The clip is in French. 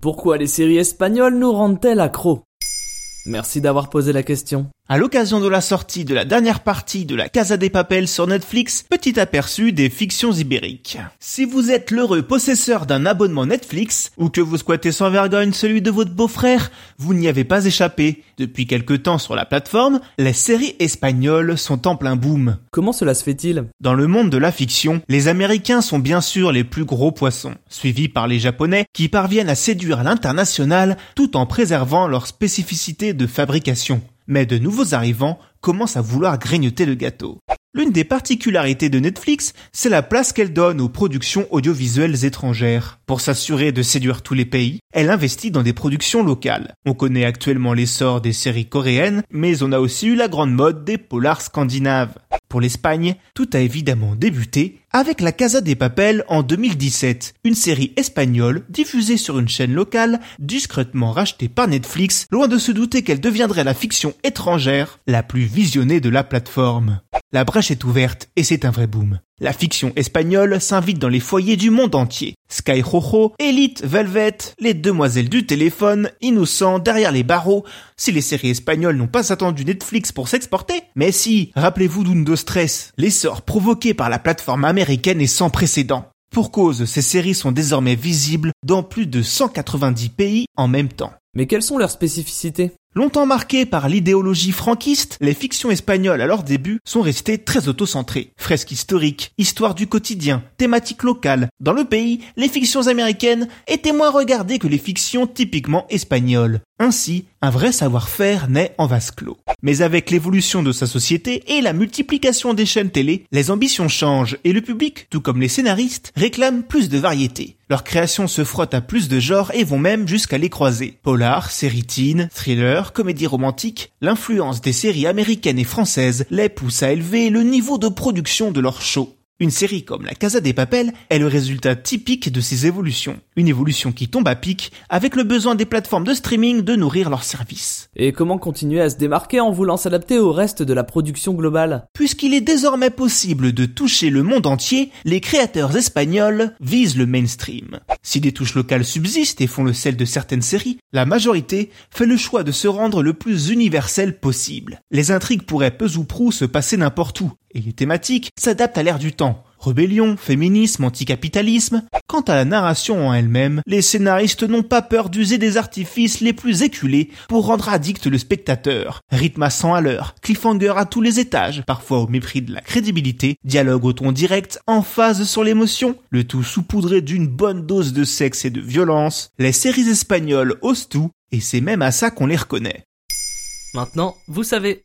Pourquoi les séries espagnoles nous rendent-elles accros? Merci d'avoir posé la question. À l'occasion de la sortie de la dernière partie de la Casa des Papel sur Netflix, petit aperçu des fictions ibériques. Si vous êtes l'heureux possesseur d'un abonnement Netflix, ou que vous squattez sans vergogne celui de votre beau-frère, vous n'y avez pas échappé. Depuis quelque temps sur la plateforme, les séries espagnoles sont en plein boom. Comment cela se fait-il? Dans le monde de la fiction, les Américains sont bien sûr les plus gros poissons, suivis par les Japonais qui parviennent à séduire l'international tout en préservant leur spécificité de fabrication mais de nouveaux arrivants commencent à vouloir grignoter le gâteau. L'une des particularités de Netflix, c'est la place qu'elle donne aux productions audiovisuelles étrangères. Pour s'assurer de séduire tous les pays, elle investit dans des productions locales. On connaît actuellement l'essor des séries coréennes, mais on a aussi eu la grande mode des polars scandinaves. Pour l'Espagne, tout a évidemment débuté avec La Casa des Papel en 2017, une série espagnole diffusée sur une chaîne locale, discrètement rachetée par Netflix, loin de se douter qu'elle deviendrait la fiction étrangère la plus visionnée de la plateforme. La brèche est ouverte et c'est un vrai boom. La fiction espagnole s'invite dans les foyers du monde entier. Sky Jojo, Elite, Velvet, les demoiselles du téléphone, Innocent, derrière les barreaux. Si les séries espagnoles n'ont pas attendu Netflix pour s'exporter, mais si, rappelez-vous d'Undo Stress, l'essor provoqué par la plateforme américaine est sans précédent. Pour cause, ces séries sont désormais visibles dans plus de 190 pays en même temps. Mais quelles sont leurs spécificités? Longtemps marquées par l'idéologie franquiste, les fictions espagnoles à leur début sont restées très autocentrées. Fresques historiques, histoire du quotidien, thématiques locales. Dans le pays, les fictions américaines étaient moins regardées que les fictions typiquement espagnoles. Ainsi, un vrai savoir-faire naît en vase clos. Mais avec l'évolution de sa société et la multiplication des chaînes télé, les ambitions changent et le public, tout comme les scénaristes, réclament plus de variété. Leurs créations se frottent à plus de genres et vont même jusqu'à les croiser. Polar, série teen, thriller, comédie romantique, l'influence des séries américaines et françaises les pousse à élever le niveau de production de leurs shows. Une série comme La Casa des Papel est le résultat typique de ces évolutions. Une évolution qui tombe à pic avec le besoin des plateformes de streaming de nourrir leurs services. Et comment continuer à se démarquer en voulant s'adapter au reste de la production globale? Puisqu'il est désormais possible de toucher le monde entier, les créateurs espagnols visent le mainstream. Si des touches locales subsistent et font le sel de certaines séries, la majorité fait le choix de se rendre le plus universel possible. Les intrigues pourraient peu ou prou se passer n'importe où, et les thématiques s'adaptent à l'ère du temps. Rébellion, féminisme, anticapitalisme. Quant à la narration en elle-même, les scénaristes n'ont pas peur d'user des artifices les plus éculés pour rendre addict le spectateur. Rythme à 100 à l'heure, cliffhanger à tous les étages, parfois au mépris de la crédibilité, dialogue au ton direct, en phase sur l'émotion, le tout saupoudré d'une bonne dose de sexe et de violence. Les séries espagnoles osent tout, et c'est même à ça qu'on les reconnaît. Maintenant, vous savez.